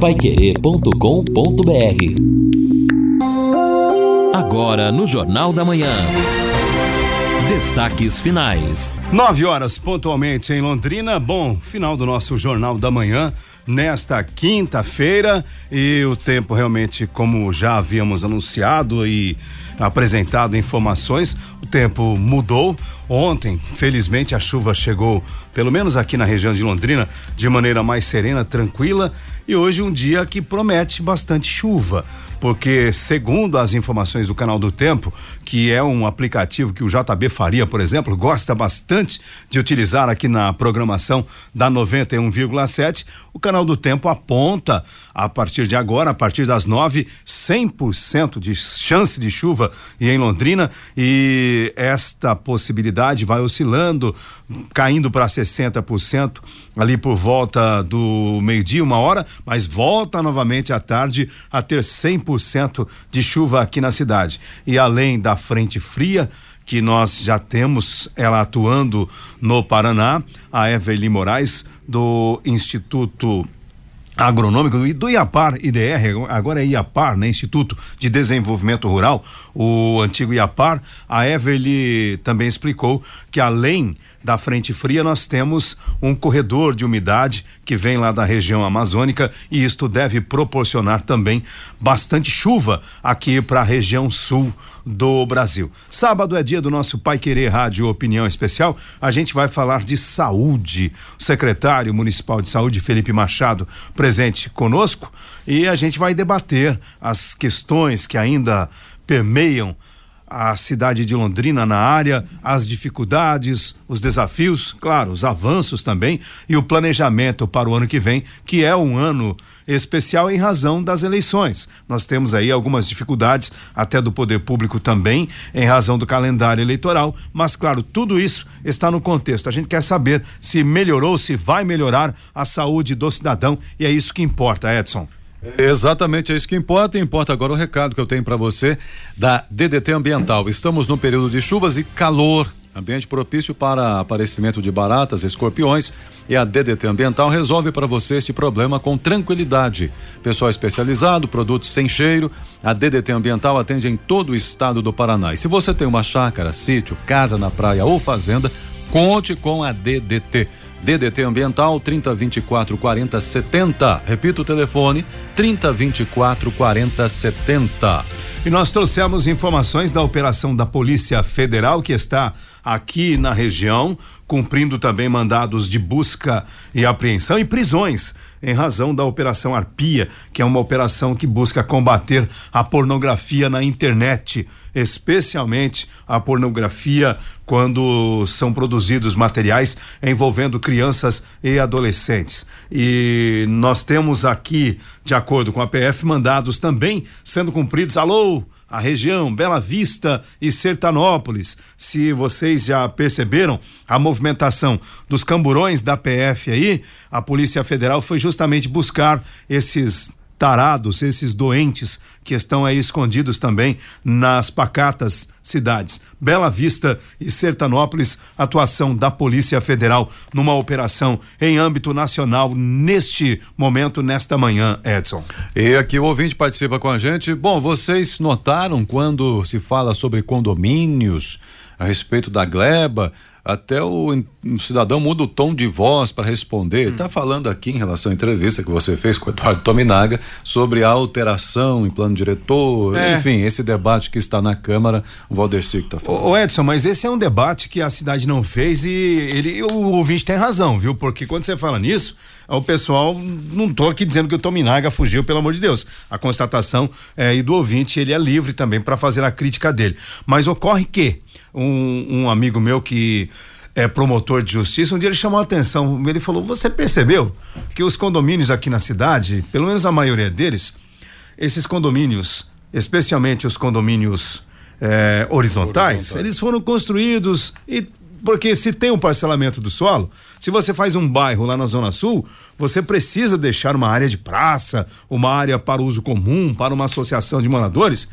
paiquerê.com.br Agora no Jornal da Manhã. Destaques finais. Nove horas pontualmente em Londrina. Bom, final do nosso Jornal da Manhã nesta quinta-feira e o tempo realmente, como já havíamos anunciado e apresentado informações, o tempo mudou. Ontem, felizmente, a chuva chegou, pelo menos aqui na região de Londrina, de maneira mais serena, tranquila. E hoje um dia que promete bastante chuva porque segundo as informações do Canal do Tempo, que é um aplicativo que o JB Faria, por exemplo, gosta bastante de utilizar aqui na programação da 91,7, o Canal do Tempo aponta a partir de agora, a partir das nove, 100% de chance de chuva e em Londrina. E esta possibilidade vai oscilando, caindo para 60% ali por volta do meio-dia, uma hora, mas volta novamente à tarde a ter 100% de chuva aqui na cidade. E além da frente fria, que nós já temos ela atuando no Paraná, a Evelyn Moraes, do Instituto agronômico e do IAPAR, IDR, agora é IAPAR, né? Instituto de Desenvolvimento Rural, o antigo IAPAR, a Everly também explicou que além da frente fria, nós temos um corredor de umidade que vem lá da região amazônica e isto deve proporcionar também bastante chuva aqui para a região sul do Brasil. Sábado é dia do nosso Pai Querer Rádio Opinião Especial. A gente vai falar de saúde. O secretário municipal de saúde, Felipe Machado, presente conosco e a gente vai debater as questões que ainda permeiam a cidade de Londrina na área, as dificuldades, os desafios, claro, os avanços também e o planejamento para o ano que vem, que é um ano especial em razão das eleições. Nós temos aí algumas dificuldades, até do poder público também, em razão do calendário eleitoral, mas claro, tudo isso está no contexto. A gente quer saber se melhorou, se vai melhorar a saúde do cidadão e é isso que importa, Edson. Exatamente, é isso que importa. Importa agora o recado que eu tenho para você da DDT Ambiental. Estamos no período de chuvas e calor, ambiente propício para aparecimento de baratas, escorpiões. E a DDT Ambiental resolve para você este problema com tranquilidade. Pessoal especializado, produtos sem cheiro. A DDT Ambiental atende em todo o estado do Paraná. E se você tem uma chácara, sítio, casa na praia ou fazenda, conte com a DDT. DDT Ambiental 3024 40 70. Repito o telefone 3024 40 70. E nós trouxemos informações da operação da Polícia Federal que está aqui na região, cumprindo também mandados de busca e apreensão e prisões em razão da Operação Arpia, que é uma operação que busca combater a pornografia na internet especialmente a pornografia quando são produzidos materiais envolvendo crianças e adolescentes. E nós temos aqui, de acordo com a PF, mandados também sendo cumpridos. Alô, a região Bela Vista e Sertanópolis. Se vocês já perceberam a movimentação dos camburões da PF aí, a Polícia Federal foi justamente buscar esses tarados, esses doentes que estão aí escondidos também nas pacatas cidades. Bela Vista e Sertanópolis, atuação da Polícia Federal numa operação em âmbito nacional neste momento, nesta manhã, Edson. E aqui o ouvinte participa com a gente. Bom, vocês notaram quando se fala sobre condomínios a respeito da gleba, até o, o, cidadão muda o tom de voz para responder. Ele está hum. falando aqui em relação à entrevista que você fez com o Eduardo Tominaga sobre a alteração em plano diretor, é. enfim, esse debate que está na Câmara, o Valdeci que está falando. O Edson, mas esse é um debate que a cidade não fez e ele, o ouvinte tem razão, viu? Porque quando você fala nisso, o pessoal, não estou aqui dizendo que o Tominaga fugiu, pelo amor de Deus. A constatação é, e do ouvinte, ele é livre também para fazer a crítica dele. Mas ocorre que um, um amigo meu que é promotor de justiça, um dia ele chamou a atenção, ele falou: "Você percebeu que os condomínios aqui na cidade, pelo menos a maioria deles, esses condomínios, especialmente os condomínios é, horizontais, eles foram construídos e porque se tem um parcelamento do solo, se você faz um bairro lá na Zona Sul, você precisa deixar uma área de praça, uma área para uso comum, para uma associação de moradores.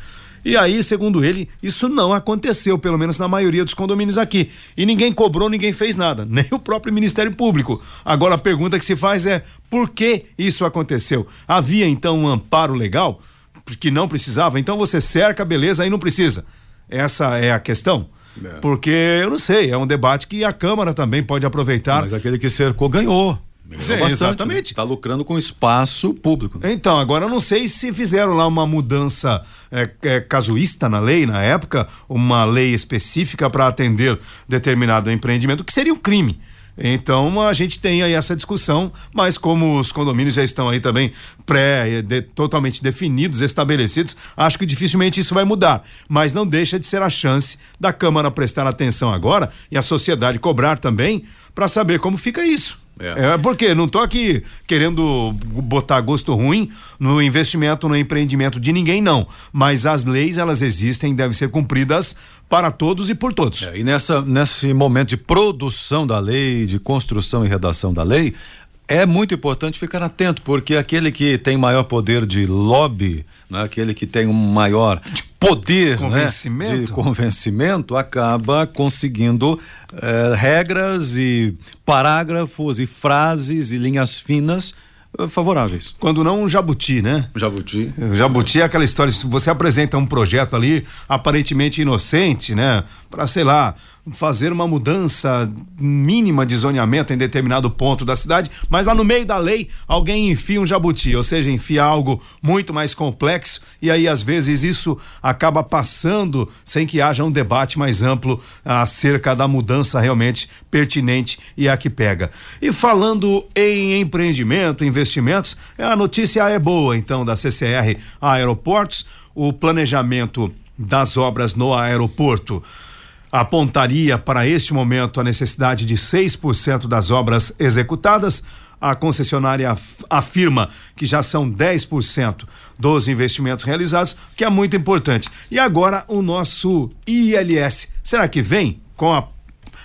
E aí, segundo ele, isso não aconteceu, pelo menos na maioria dos condomínios aqui. E ninguém cobrou, ninguém fez nada, nem o próprio Ministério Público. Agora a pergunta que se faz é: por que isso aconteceu? Havia então um amparo legal? Que não precisava? Então você cerca, beleza, aí não precisa. Essa é a questão. É. Porque eu não sei, é um debate que a Câmara também pode aproveitar. Mas aquele que cercou ganhou. Sim, bastante, exatamente. Está lucrando com espaço público. Né? Então, agora eu não sei se fizeram lá uma mudança é, é, casuísta na lei, na época, uma lei específica para atender determinado empreendimento, que seria um crime. Então a gente tem aí essa discussão, mas como os condomínios já estão aí também pré, de, totalmente definidos, estabelecidos, acho que dificilmente isso vai mudar. Mas não deixa de ser a chance da Câmara prestar atenção agora e a sociedade cobrar também para saber como fica isso. É. é porque não tô aqui querendo botar gosto ruim no investimento, no empreendimento de ninguém, não. Mas as leis, elas existem, devem ser cumpridas para todos e por todos. É, e nessa, nesse momento de produção da lei, de construção e redação da lei, é muito importante ficar atento, porque aquele que tem maior poder de lobby, né, aquele que tem um maior poder convencimento. Né, de convencimento, acaba conseguindo eh, regras e parágrafos e frases e linhas finas eh, favoráveis. Quando não um jabuti, né? Jabuti. Jabuti é aquela história, se você apresenta um projeto ali aparentemente inocente, né? Para, sei lá, fazer uma mudança mínima de zoneamento em determinado ponto da cidade, mas lá no meio da lei alguém enfia um jabuti, ou seja, enfia algo muito mais complexo e aí às vezes isso acaba passando sem que haja um debate mais amplo acerca da mudança realmente pertinente e a que pega. E falando em empreendimento, investimentos, a notícia é boa então da CCR Aeroportos, o planejamento das obras no aeroporto apontaria para este momento a necessidade de 6% das obras executadas. A concessionária afirma que já são 10% dos investimentos realizados, que é muito importante. E agora o nosso ILS. Será que vem com a,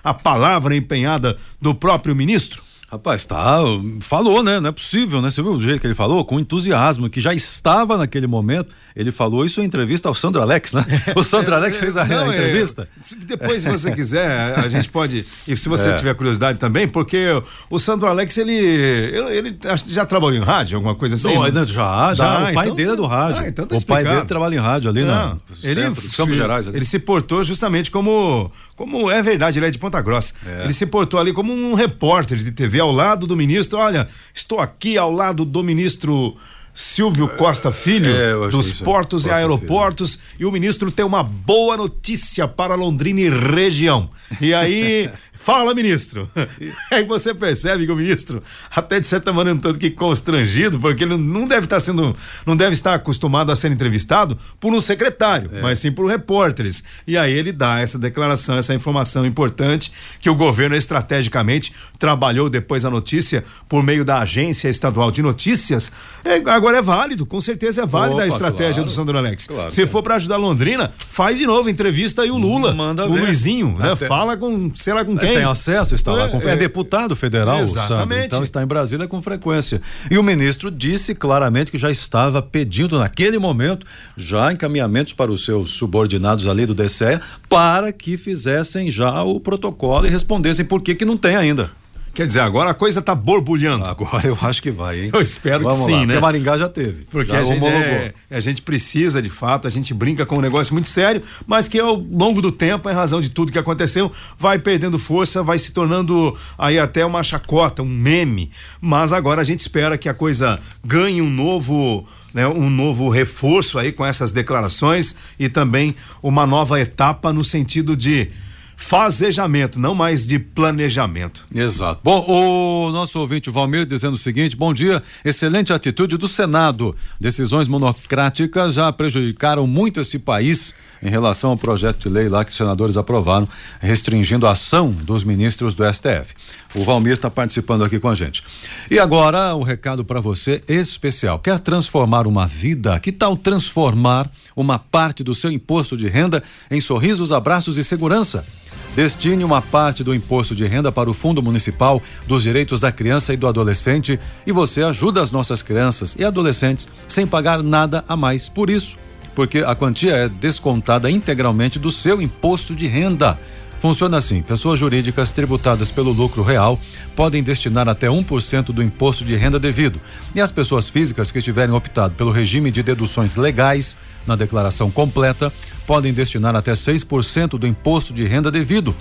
a palavra empenhada do próprio ministro? Rapaz, tá, falou, né? Não é possível, né? Você viu o jeito que ele falou? Com entusiasmo, que já estava naquele momento. Ele falou isso em entrevista ao Sandro Alex, né? O Sandro Alex fez a, Não, a é, entrevista. É, depois, se você quiser, a gente pode. E se você é. tiver curiosidade também, porque o Sandro Alex, ele. Ele, já trabalhou em rádio, alguma coisa assim? Não, né? já, já. o pai então, dele é do rádio. Ah, então tá o pai dele trabalha em rádio ali, Não, ele, centro, Campos Gerais. Ali. Ele se portou justamente como. Como é verdade, ele é de Ponta Grossa. É. Ele se portou ali como um repórter de TV ao lado do ministro. Olha, estou aqui ao lado do ministro. Silvio Costa Filho, é, dos Portos Costa e Aeroportos, Filho. e o ministro tem uma boa notícia para Londrina e região. E aí Fala, ministro. Aí você percebe que o ministro, até de certa maneira, um tanto que constrangido, porque ele não deve estar sendo, não deve estar acostumado a ser entrevistado por um secretário, é. mas sim por repórteres. E aí ele dá essa declaração, essa informação importante que o governo estrategicamente trabalhou depois da notícia por meio da agência estadual de notícias. É, agora é válido, com certeza é válida Opa, a estratégia claro, do Sandro Alex. Claro, Se for para ajudar Londrina, faz de novo entrevista aí o Lula, Manda o ver. Luizinho, né? Fala com, sei lá com quem tem acesso, está lá. É, é, é deputado federal, exatamente. Então está em Brasília com frequência. E o ministro disse claramente que já estava pedindo naquele momento já encaminhamentos para os seus subordinados ali do DCE para que fizessem já o protocolo e respondessem por que que não tem ainda. Quer dizer, agora a coisa tá borbulhando. Agora eu acho que vai, hein? Eu espero Vamos que sim, lá, né? Porque Maringá já teve. Porque já a, gente é, a gente precisa, de fato, a gente brinca com um negócio muito sério, mas que ao longo do tempo, em razão de tudo que aconteceu, vai perdendo força, vai se tornando aí até uma chacota, um meme. Mas agora a gente espera que a coisa ganhe um novo. Né, um novo reforço aí com essas declarações e também uma nova etapa no sentido de fazejamento, não mais de planejamento. Exato. Bom, o nosso ouvinte Valmir dizendo o seguinte: bom dia, excelente atitude do Senado. Decisões monocráticas já prejudicaram muito esse país em relação ao projeto de lei lá que os senadores aprovaram, restringindo a ação dos ministros do STF. O Valmir está participando aqui com a gente. E agora, um recado para você especial. Quer transformar uma vida? Que tal transformar uma parte do seu imposto de renda em sorrisos, abraços e segurança? Destine uma parte do imposto de renda para o Fundo Municipal dos Direitos da Criança e do Adolescente e você ajuda as nossas crianças e adolescentes sem pagar nada a mais por isso. porque a quantia é descontada integralmente do seu imposto de renda. Funciona assim: pessoas jurídicas tributadas pelo lucro real podem destinar até 1% do imposto de renda devido. E as pessoas físicas que tiverem optado pelo regime de deduções legais na declaração completa podem destinar até 6% do imposto de renda devido.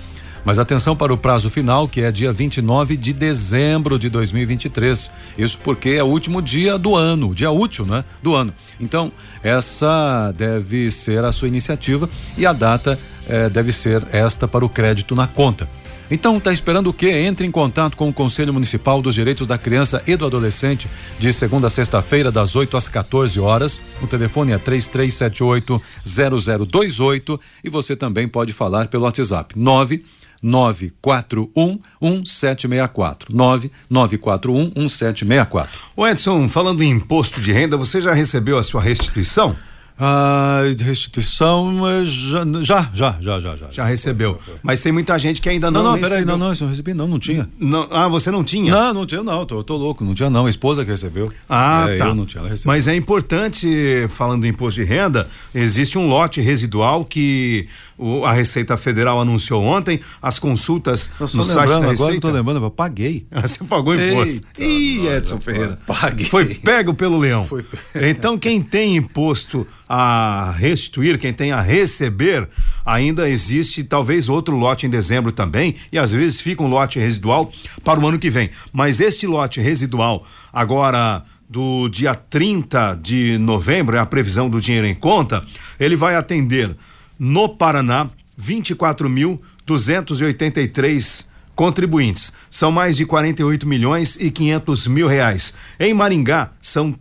Mas atenção para o prazo final, que é dia 29 de dezembro de 2023. Isso porque é o último dia do ano, dia útil, né? Do ano. Então, essa deve ser a sua iniciativa e a data eh, deve ser esta para o crédito na conta. Então, está esperando o quê? Entre em contato com o Conselho Municipal dos Direitos da Criança e do Adolescente de segunda a sexta-feira, das 8 às 14 horas. O telefone é 3378-0028 e você também pode falar pelo WhatsApp 9 941 1764. 9941 1764. O Edson, falando em imposto de renda, você já recebeu a sua restituição? Ah, de restituição, já, já, já, já, já. Já, já recebeu. Mas tem muita gente que ainda não Não, não, recebeu. peraí, não, não, isso eu recebi, não, não tinha. Não, ah, você não tinha? Não, não tinha, não, tô, tô louco, não tinha, não. A esposa que recebeu. Ah, É, tá. Eu não tinha, ela recebeu. Mas é importante, falando do imposto de renda, existe um lote residual que o- a Receita Federal anunciou ontem, as consultas Eu no site da agora, não Receita. tô lembrando, eu paguei. Ah, Você pagou imposto. Eita, Ih, Edson Ferreira. paguei. Foi pego pelo leão. Foi Então, quem tem imposto a restituir, quem tem a receber, ainda existe talvez outro lote em dezembro também, e às vezes fica um lote residual para o ano que vem. Mas este lote residual, agora do dia 30 de novembro, é a previsão do dinheiro em conta, ele vai atender no Paraná 24.283 contribuintes. São mais de 48 milhões e 500 mil reais. Em Maringá, são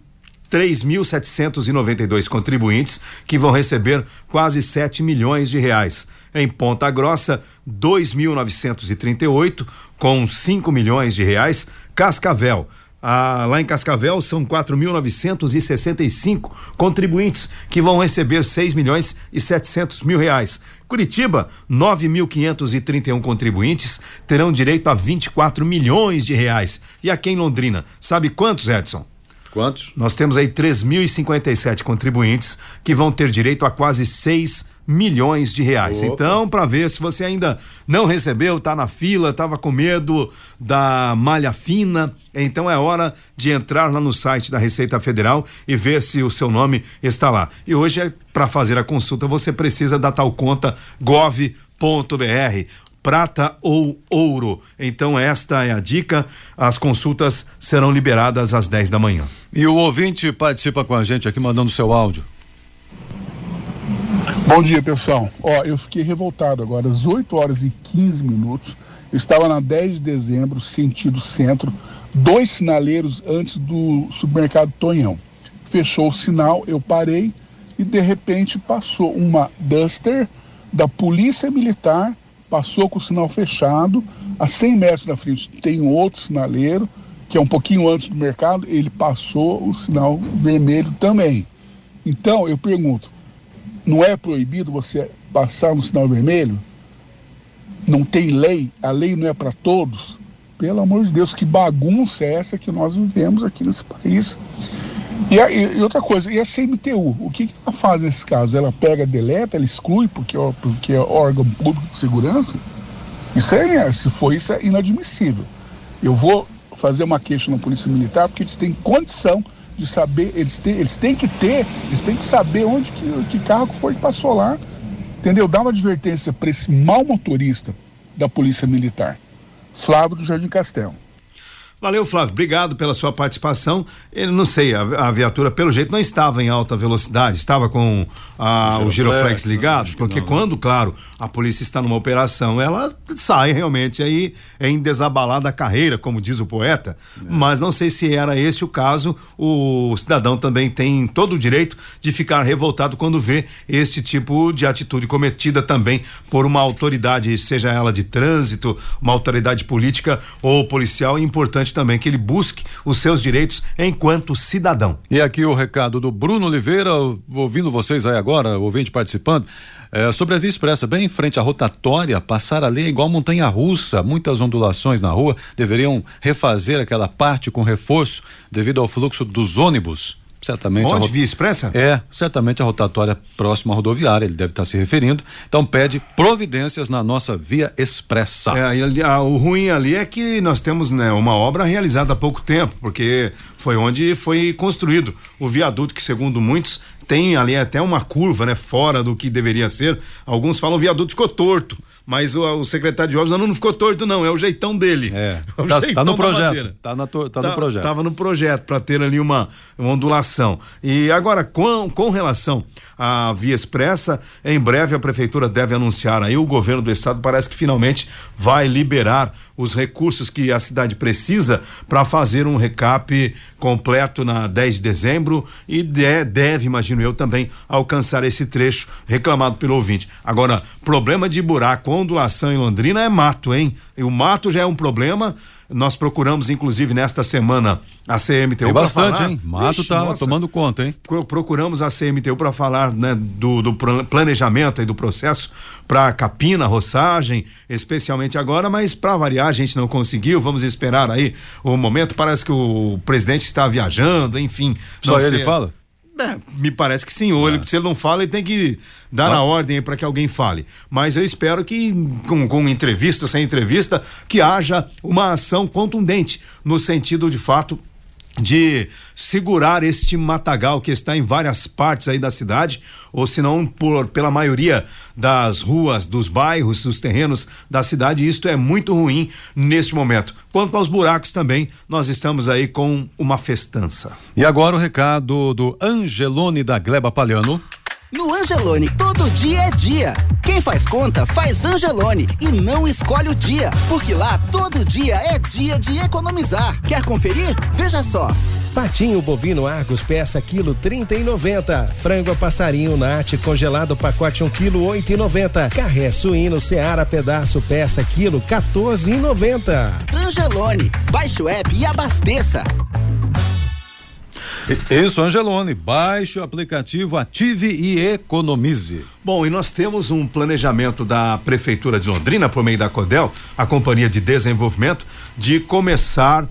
3.792 contribuintes que vão receber quase 7 milhões de reais. Em Ponta Grossa, 2.938 com 5 milhões de reais. Cascavel, ah, lá em Cascavel são 4.965 contribuintes que vão receber 6 milhões e 700 mil reais. Curitiba, 9.531 contribuintes terão direito a 24 milhões de reais. E aqui em Londrina, sabe quantos, Edson? Quantos? Nós temos aí 3.057 contribuintes que vão ter direito a quase 6 milhões de reais. Opa. Então, para ver se você ainda não recebeu, tá na fila, tava com medo da malha fina, então é hora de entrar lá no site da Receita Federal e ver se o seu nome está lá. E hoje é para fazer a consulta, você precisa da tal conta gov.br prata ou ouro. Então esta é a dica. As consultas serão liberadas às 10 da manhã. E o ouvinte participa com a gente aqui mandando seu áudio. Bom dia, pessoal. Ó, eu fiquei revoltado agora, às 8 horas e 15 minutos. Eu estava na 10 de dezembro, sentido centro, dois sinaleiros antes do supermercado Tonhão. Fechou o sinal, eu parei e de repente passou uma Duster da Polícia Militar, passou com o sinal fechado. A 100 metros da frente tem outro sinaleiro, que é um pouquinho antes do mercado, ele passou o sinal vermelho também. Então, eu pergunto, não é proibido você passar no sinal vermelho? Não tem lei? A lei não é para todos? Pelo amor de Deus, que bagunça é essa que nós vivemos aqui nesse país? E, a- e- outra coisa, e a CMTU? O que, que ela faz nesse caso? Ela pega, deleta, ela exclui porque, porque é órgão público de segurança? Isso é, se for isso, é inadmissível. Eu vou fazer uma queixa na Polícia Militar porque eles têm condição de saber, eles têm, eles têm que ter, eles têm que saber onde que, que carro foi que passou lá. Entendeu? Dá uma advertência para esse mau motorista da Polícia Militar. Flávio do Jardim Castelo. Valeu, Flávio. Obrigado pela sua participação. Eu não sei, a, a viatura, pelo jeito, não estava em alta velocidade, estava com ah, o Giroflex, giroflex né? ligado, porque não, né? quando, claro, a polícia está numa operação, ela sai realmente aí em desabalar da carreira, como diz o poeta. Mas não sei se era esse o caso. O cidadão também tem todo o direito de ficar revoltado quando vê este tipo de atitude cometida também por uma autoridade, seja ela de trânsito, uma autoridade política ou policial. É importante também que ele busque os seus direitos enquanto cidadão. E aqui o recado do Bruno Oliveira, ouvindo vocês aí agora, ouvinte participando. É, sobre a Via Expressa, bem em frente à rotatória, passar ali é igual montanha russa, muitas ondulações na rua, deveriam refazer aquela parte com reforço devido ao fluxo dos ônibus. Certamente. Onde? rot... Via Expressa? É, certamente a rotatória próxima à rodoviária, ele deve estar se referindo. Então pede providências na nossa Via Expressa. É, ali, a, o ruim ali é que nós temos né, uma obra realizada há pouco tempo, porque foi onde foi construído o viaduto que, segundo muitos, tem ali até uma curva, né, fora do que deveria ser. Alguns falam o viaduto ficou torto. Mas o, o, secretário de obras não, não ficou torto, não. É o jeitão dele. É. é tá, tá, no projeto. Tá, na, tá, tá, no projeto. Tava no projeto para ter ali uma, uma ondulação. E agora, com, com relação à via expressa, em breve a prefeitura deve anunciar aí, o governo do estado parece que finalmente vai liberar os recursos que a cidade precisa para fazer um recap completo na 10 de dezembro e de, deve, imagino eu, também alcançar esse trecho reclamado pelo ouvinte. Agora, problema de buraco, ondulação em Londrina é mato, hein? E o mato já é um problema. Nós procuramos, inclusive, nesta semana a CMTU. Tem bastante, falar, hein? Mato está tá tomando conta, hein? Procuramos a CMTU para falar né, do, do, planejamento e do processo para capina, roçagem, especialmente agora, mas para variar a gente não conseguiu. Vamos esperar aí o momento. Parece que o presidente está viajando, enfim. Só ele fala? É, me parece que sim. Ou ele, se ele não fala, ele tem que dar a ordem para que alguém fale. Mas eu espero que, com, com entrevista, sem entrevista, que haja uma ação contundente, no sentido de fato de segurar este matagal que está em várias partes aí da cidade, ou se não por pela maioria das ruas, dos bairros, dos terrenos da cidade, isto é muito ruim neste momento. Quanto aos buracos também, nós estamos aí com uma festança. E agora o recado do Angelone da Gleba Palhano. No Angelone, todo dia é dia. Quem faz conta, faz Angelone e não escolhe o dia, porque lá todo dia é dia de economizar. Quer conferir? Veja só. Patinho bovino Argos peça quilo trinta e noventa. Frango passarinho Nat congelado pacote um quilo oito e noventa. Carré suíno Seara pedaço peça quilo 14 e noventa. Angelone, baixe o app e abasteça. Isso, Angelone. Baixe o aplicativo, ative e economize. Bom, e nós temos um planejamento da Prefeitura de Londrina, por meio da CODEL, a Companhia de Desenvolvimento, de começar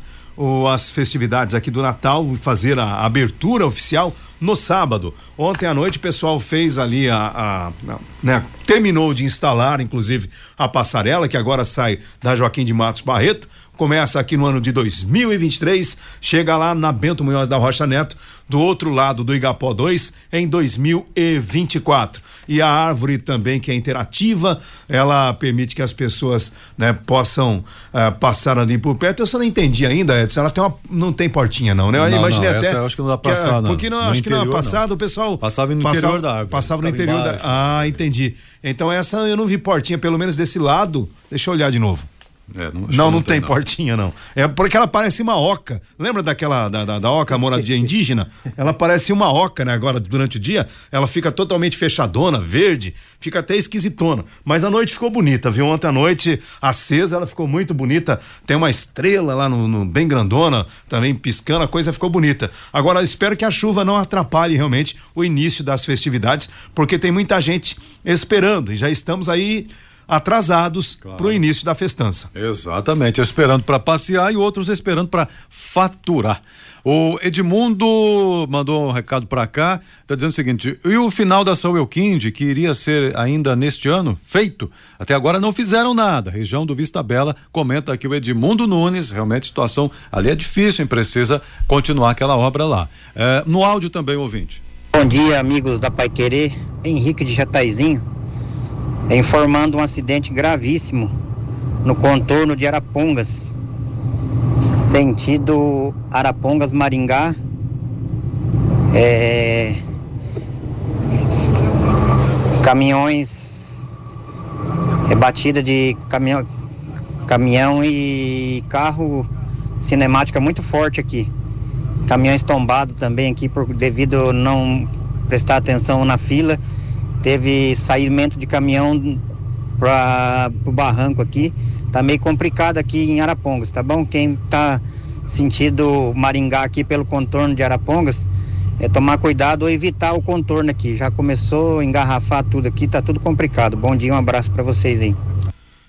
as festividades aqui do Natal e fazer a abertura oficial no sábado. Ontem à noite o pessoal fez ali a, a, a né, terminou de instalar, inclusive, a passarela que agora sai da Joaquim de Matos Barreto começa aqui no ano de 2023, chega lá na Bento Munhoz da Rocha Neto, do outro lado do Igapó 2, em 2024. E a árvore também, que é interativa, ela permite que as pessoas né, possam uh, passar ali por perto. Eu só não entendi ainda, Edson, ela tem uma, não tem portinha não, né? Eu não, imaginei não, até. eu acho que não dá passar, que, não. Porque não, acho interior, que não passado, o pessoal. Passava no passava, interior da árvore. Passava no interior da. Ah, entendi. Então essa eu não vi portinha, pelo menos desse lado. Deixa eu olhar de novo. É, não, não, não, não, tem, tem portinha, não. É porque ela parece uma oca. Lembra daquela da, da, da oca moradia indígena? Ela parece uma oca, né? Agora, durante o dia, ela fica totalmente fechadona, verde, fica até esquisitona. Mas a noite ficou bonita, viu? Ontem à noite, acesa, ela ficou muito bonita. Tem uma estrela lá no, no bem grandona, também piscando, a coisa ficou bonita. Agora, espero que a chuva não atrapalhe realmente o início das festividades, porque tem muita gente esperando e já estamos aí atrasados claro. para o início da festança. Exatamente, esperando para passear e outros esperando para faturar. O Edmundo mandou um recado para cá, está dizendo o seguinte: e o final da São Euquinde, que iria ser ainda neste ano, feito? Até agora não fizeram nada. Região do Vista Bela comenta aqui o Edmundo Nunes. Realmente a situação ali é difícil, e precisa continuar aquela obra lá. É, no áudio também, ouvinte. Bom dia, amigos da Pai Querer. Henrique de Jataizinho informando um acidente gravíssimo no contorno de Arapongas, sentido Arapongas Maringá. É, caminhões, é batida de caminhão, caminhão e carro cinemática muito forte aqui. Caminhões tombados também aqui por devido não prestar atenção na fila teve saímento de caminhão para o barranco aqui. Tá meio complicado aqui em Arapongas, tá bom? Quem tá sentido Maringá aqui pelo contorno de Arapongas, é tomar cuidado ou evitar o contorno aqui. Já começou a engarrafar tudo aqui, tá tudo complicado. Bom dia, um abraço para vocês aí.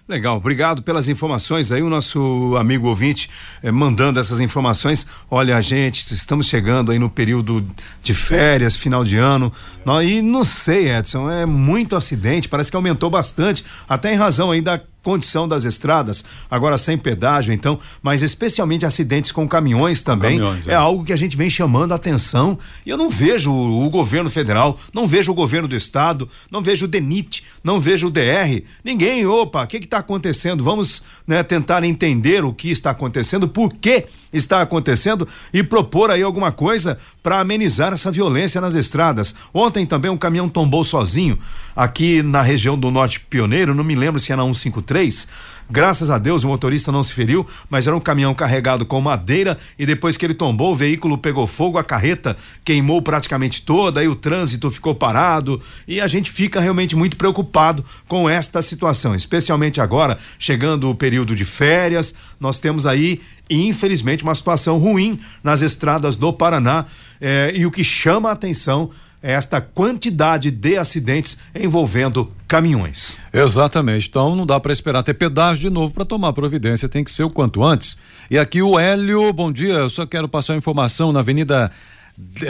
Legal, obrigado pelas informações aí, o nosso amigo ouvinte eh, mandando essas informações. Olha, gente, estamos chegando aí no período de férias, final de ano. Nós, e não sei, Edson, é muito acidente, parece que aumentou bastante, até em razão aí da condição das estradas, agora sem pedágio, então, mas especialmente acidentes com caminhões também, caminhões, é. é. algo que a gente vem chamando a atenção e eu não vejo o, o, governo federal, não vejo o governo do estado, não vejo o DENIT, não vejo o DR, ninguém, opa, o que está acontecendo? Vamos né, tentar entender o que está acontecendo, por que está acontecendo e propor aí alguma coisa para amenizar essa violência nas estradas. Ontem também um caminhão tombou sozinho aqui na região do Norte Pioneiro, não me lembro se era 153 Graças a Deus o motorista não se feriu, mas era um caminhão carregado com madeira e depois que ele tombou, o veículo pegou fogo, a carreta queimou praticamente toda, aí o trânsito ficou parado e a gente fica realmente muito preocupado com esta situação, especialmente agora, chegando o período de férias, nós temos aí, infelizmente, uma situação ruim nas estradas do Paraná eh, e o que chama a atenção esta quantidade de acidentes envolvendo caminhões. Exatamente. Então não dá para esperar ter pedágio de novo para tomar providência, tem que ser o quanto antes. E aqui o Hélio, bom dia, eu só quero passar informação na Avenida é,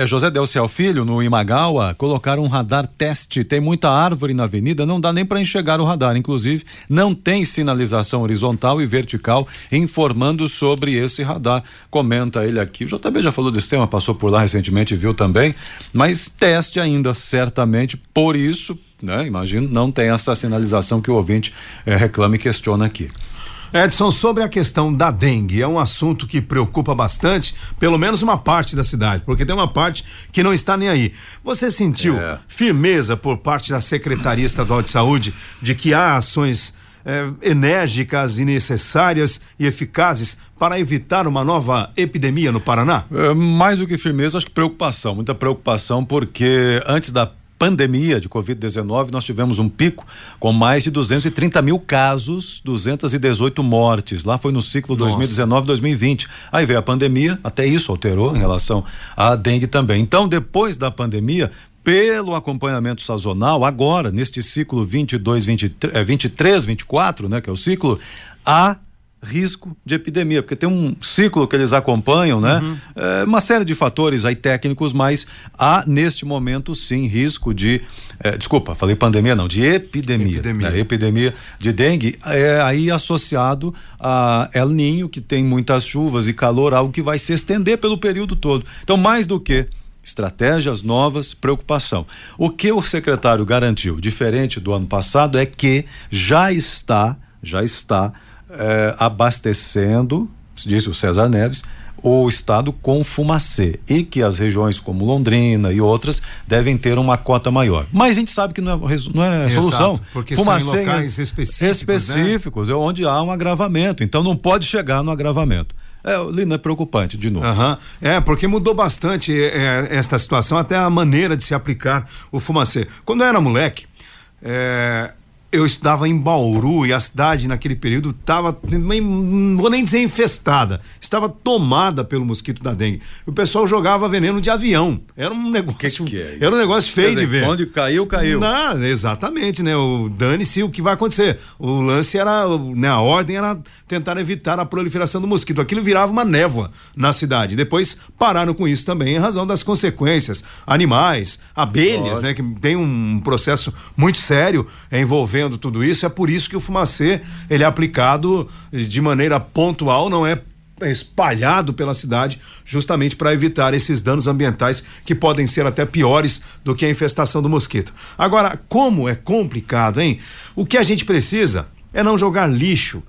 José Delcial Filho, no Imagawa, colocaram um radar teste. Tem muita árvore na avenida, não dá nem para enxergar o radar. Inclusive, não tem sinalização horizontal e vertical informando sobre esse radar. Comenta ele aqui. O JB já falou desse tema, passou por lá recentemente viu também. Mas teste ainda, certamente. Por isso, né, imagino, não tem essa sinalização que o ouvinte eh, reclama e questiona aqui. Edson, sobre a questão da dengue, é um assunto que preocupa bastante, pelo menos uma parte da cidade, porque tem uma parte que não está nem aí. Você sentiu é. firmeza por parte da Secretaria Estadual de Saúde de que há ações é, enérgicas e necessárias e eficazes para evitar uma nova epidemia no Paraná? É, mais do que firmeza, acho que preocupação, muita preocupação, porque antes da pandemia de Covid-19, nós tivemos um pico com mais de 230 mil casos, 218 mortes. Lá foi no ciclo 2019-2020. Aí veio a pandemia, até isso alterou em relação à dengue também. Então, depois da pandemia, pelo acompanhamento sazonal, agora, neste ciclo 22, 23, 23 24, né, que é o ciclo, há risco de epidemia, porque tem um ciclo que eles acompanham, né? Uhum. É, uma série de fatores aí técnicos, mas há neste momento sim risco de, é, desculpa, falei pandemia não, de epidemia, epidemia, né? epidemia de dengue, é aí associado a El Ninho, que tem muitas chuvas e calor, algo que vai se estender pelo período todo. Então, mais do que estratégias novas, preocupação. O que o secretário garantiu, diferente do ano passado, é que já está, já está eh, abastecendo, disse o César Neves, o estado com fumacê e que as regiões como Londrina e outras devem ter uma cota maior. Mas a gente sabe que não é, não é Exato, solução. Porque fumacê são em locais específicos, né? específicos né? é onde há um agravamento. Então não pode chegar no agravamento. É, Lino, é preocupante, de novo. Uhum. É, porque mudou bastante é, esta situação, até a maneira de se aplicar o fumacê. Quando eu era moleque, é, eu estava em Bauru e a cidade naquele período estava, não vou nem dizer infestada, estava tomada pelo mosquito da dengue. O pessoal jogava veneno de avião. Era um negócio, que que é era um negócio feio dizer, de ver. Onde caiu, caiu. Não, exatamente, né? O dane-se o que vai acontecer. O lance era, né, a ordem era tentar evitar a proliferação do mosquito. Aquilo virava uma névoa na cidade. Depois pararam com isso também em razão das consequências. Animais, abelhas, né, que tem um processo muito sério envolvendo vendo tudo isso, é por isso que o fumacê ele é aplicado de maneira pontual, não é espalhado pela cidade, justamente para evitar esses danos ambientais que podem ser até piores do que a infestação do mosquito. Agora, como é complicado, hein? O que a gente precisa é não jogar lixo.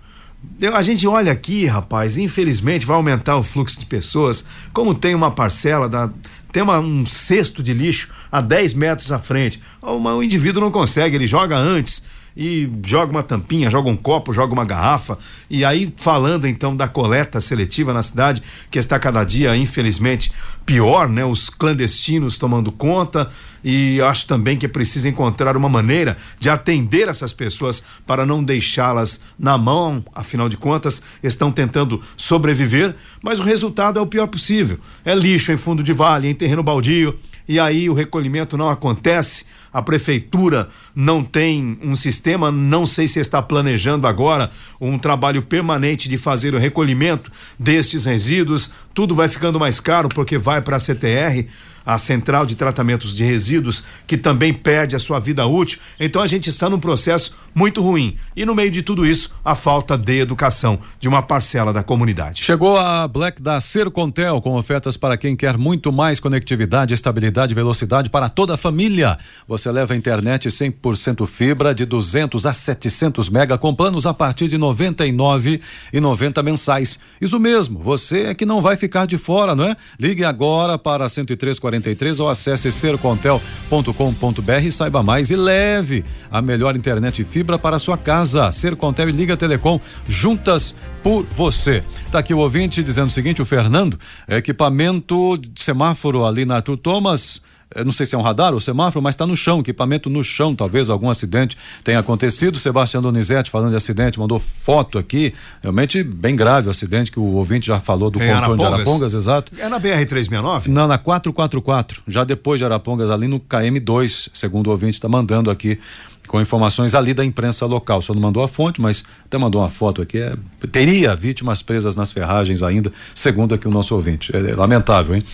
Eu, a gente olha aqui, rapaz, infelizmente vai aumentar o fluxo de pessoas, como tem uma parcela da tem uma, um cesto de lixo a 10 metros à frente. O, o indivíduo não consegue, ele joga antes e joga uma tampinha, joga um copo, joga uma garrafa. E aí, falando então da coleta seletiva na cidade, que está cada dia, infelizmente, pior, né? Os clandestinos tomando conta. E acho também que é preciso encontrar uma maneira de atender essas pessoas para não deixá-las na mão, afinal de contas, estão tentando sobreviver, mas o resultado é o pior possível. É lixo em fundo de vale, em terreno baldio e aí o recolhimento não acontece, a prefeitura não tem um sistema, não sei se está planejando agora um trabalho permanente de fazer o recolhimento destes resíduos, tudo vai ficando mais caro porque vai para a CTR a central de tratamentos de resíduos, que também perde a sua vida útil. Então a gente está num processo muito ruim. E no meio de tudo isso, a falta de educação de uma parcela da comunidade. Chegou a Black da Sercontel com ofertas para quem quer muito mais conectividade, estabilidade e velocidade para toda a família. Você leva a internet 100% fibra de 200 a 700 mega com planos a partir de 99 e 90 mensais. Isso mesmo, você é que não vai ficar de fora, não é? Ligue agora para 10343 ou acesse sercontel.com.br saiba mais e leve a melhor internet fibra fibra para sua casa. Sercontel e Liga Telecom juntas por você. Tá aqui o ouvinte dizendo o seguinte, o Fernando, equipamento de semáforo ali na Arthur Thomas, eu não sei se é um radar ou semáforo, mas está no chão, equipamento no chão, talvez algum acidente tenha acontecido. Sebastião Donizete falando de acidente, mandou foto aqui, realmente bem grave o acidente que o ouvinte já falou do Em contorno de Arapongas? Arapongas, exato. É na BR-369? Não, na 444, já depois de Arapongas, ali no KM2, segundo o ouvinte está mandando aqui com informações ali da imprensa local. Só não mandou a fonte, mas até mandou uma foto aqui. É, teria vítimas presas nas ferragens ainda, segundo aqui o nosso ouvinte. É, é lamentável, hein?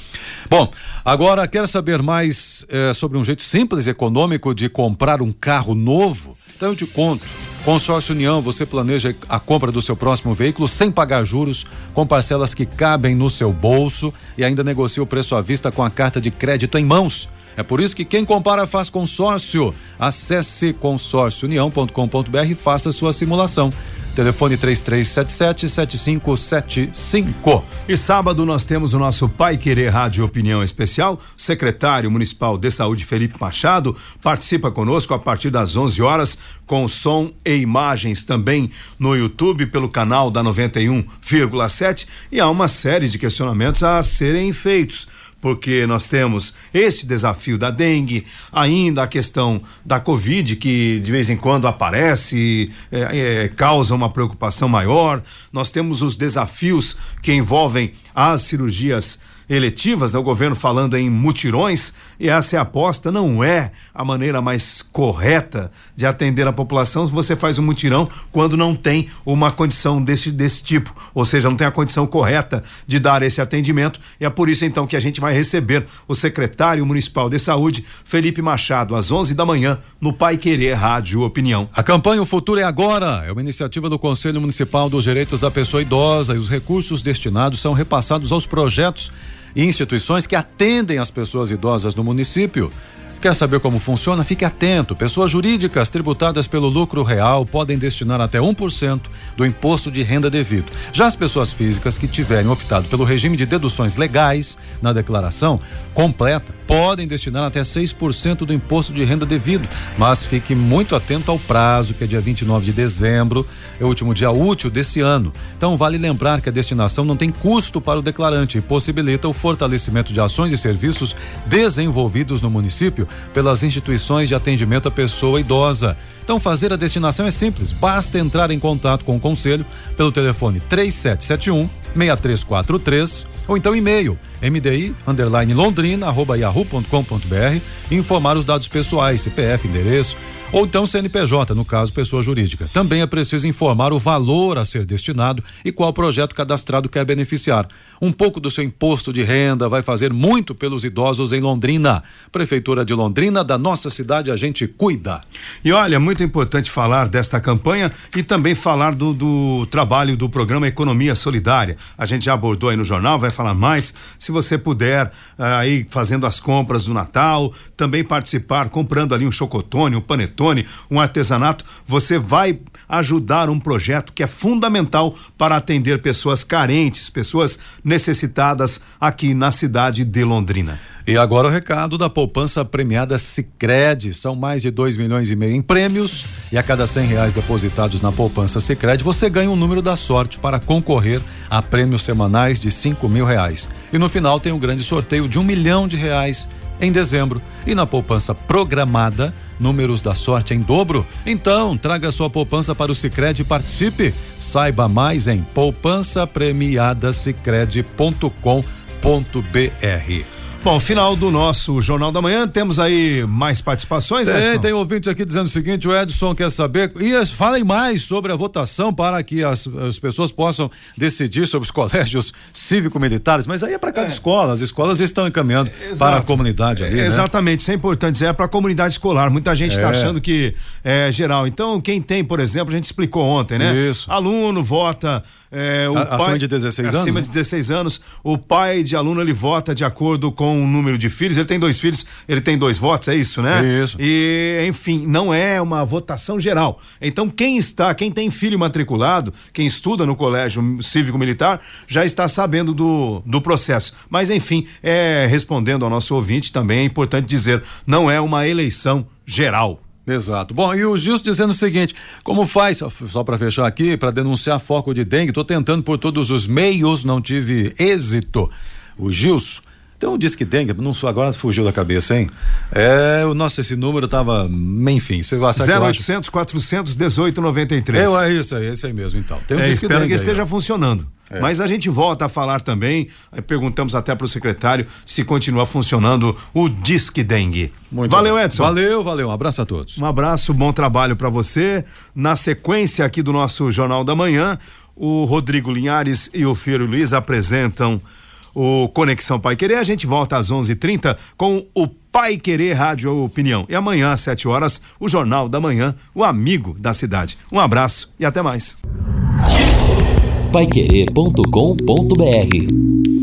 Bom, agora quer saber mais eh, sobre um jeito simples e econômico de comprar um carro novo? Então eu te conto. Consórcio União, você planeja a compra do seu próximo veículo sem pagar juros, com parcelas que cabem no seu bolso e ainda negocia o preço à vista com a carta de crédito em mãos. É por isso que quem compara faz consórcio. Acesse consórciounião.com.br e faça sua simulação. Telefone 3377-7575. E sábado nós temos o nosso Pai Querer Rádio Opinião Especial. Secretário Municipal de Saúde Felipe Machado participa conosco a partir das 11 horas com som e imagens também no YouTube pelo canal da 91,7 e há uma série de questionamentos a serem feitos porque nós temos este desafio da dengue, ainda a questão da Covid, que de vez em quando aparece, é, é, causa uma preocupação maior. Nós temos os desafios que envolvem as cirurgias eletivas, né? o governo falando em mutirões, e essa é aposta, não é a maneira mais correta de atender a população você faz um mutirão quando não tem uma condição desse, desse tipo, ou seja, não tem a condição correta de dar esse atendimento, e é por isso então que a gente vai receber o secretário municipal de saúde, Felipe Machado, às 11 da manhã, no Pai Querer Rádio Opinião. A campanha O Futuro é Agora é uma iniciativa do Conselho Municipal dos Direitos da Pessoa Idosa e os recursos destinados são repassados aos projetos e instituições que atendem as pessoas idosas no município. Quer saber como funciona? Fique atento. Pessoas jurídicas tributadas pelo lucro real podem destinar até 1% do imposto de renda devido. Já as pessoas físicas que tiverem optado pelo regime de deduções legais na declaração completa podem destinar até 6% do imposto de renda devido. Mas fique muito atento ao prazo, que é dia 29 de dezembro, é o último dia útil desse ano. Então, vale lembrar que a destinação não tem custo para o declarante e possibilita o fortalecimento de ações e serviços desenvolvidos no município pelas instituições de atendimento à pessoa idosa. Então, fazer a destinação é simples, basta entrar em contato com o conselho pelo telefone 3771 6343 ou então e-mail mdi underline londrina arroba yahoo.com.br e informar os dados pessoais, CPF, endereço ou então CNPJ, no caso pessoa jurídica. Também é preciso informar o valor a ser destinado e qual projeto cadastrado quer beneficiar. Um pouco do seu imposto de renda vai fazer muito pelos idosos em Londrina. Prefeitura de Londrina, da nossa cidade, a gente cuida. E olha, muito importante falar desta campanha e também falar do, do trabalho do programa Economia Solidária. A gente já abordou aí no jornal, vai falar mais. Se você puder, ah, aí fazendo as compras do Natal, também participar, comprando ali um chocotone, um panetone, um artesanato, você vai ajudar um projeto que é fundamental para atender pessoas carentes, pessoas necessitadas aqui na cidade de Londrina. E agora o recado da poupança premiada Sicredi. São mais de 2 milhões e meio em prêmios e a cada cem reais depositados na poupança Sicredi você ganha um número da sorte para concorrer a prêmios semanais de 5 mil reais. E no final tem um grande sorteio de um milhão de reais em dezembro. E na poupança programada, números da sorte em dobro. Então, traga sua poupança para o Sicredi e participe. Saiba mais em poupançapremiadasicredi.com.br. Bom, final do nosso Jornal da Manhã, temos aí mais participações, Tem, Edson? tem ouvinte aqui dizendo o seguinte, o Edson quer saber, e falem mais sobre a votação para que as, as pessoas possam decidir sobre os colégios cívico-militares, mas aí é para cada escola, as escolas estão encaminhando para a comunidade ali, né? Exatamente, isso é importante é para a comunidade escolar. Muita gente está É. achando que é geral. Então, quem tem, por exemplo, a gente explicou ontem, né? Isso. Aluno vota. é, o A- pai, acima de 16 anos, Acima de 16 anos. O pai de aluno ele vota de acordo com o número de filhos. Ele tem dois filhos, ele tem dois votos, é isso, né? Isso. E, enfim, não é uma votação geral. Então, quem está, quem tem filho matriculado, quem estuda no colégio cívico-militar, já está sabendo do, do processo. Mas, enfim, é, respondendo ao nosso ouvinte, também é importante dizer, não é uma eleição geral. Exato. Bom, e o Gilson dizendo o seguinte: como faz, só para fechar aqui, para denunciar foco de dengue, estou tentando por todos os meios, não tive êxito. O Gilson. Então o Disque Dengue, não, agora fugiu da cabeça, hein? É, o nosso, esse número tava, enfim, você vai saber. 0800 400 1893. Eu, é isso aí, esse aí mesmo, então. Tem um É, Disque espero Dengue que aí, esteja ó. funcionando. É. Mas a gente volta a falar também, eh, perguntamos até para o secretário se continua funcionando o Disque Dengue. Muito Valeu. Edson. Valeu, valeu. Um abraço a todos. Um abraço, bom trabalho para você. Na sequência aqui do nosso Jornal da Manhã, o Rodrigo Linhares e o Fiero Luiz apresentam o Conexão Pai Querer. A gente volta às 11:30 com o Pai Querer Rádio Opinião. E amanhã às 7 horas, o Jornal da Manhã, o amigo da cidade. Um abraço e até mais. Paiquerê.com.br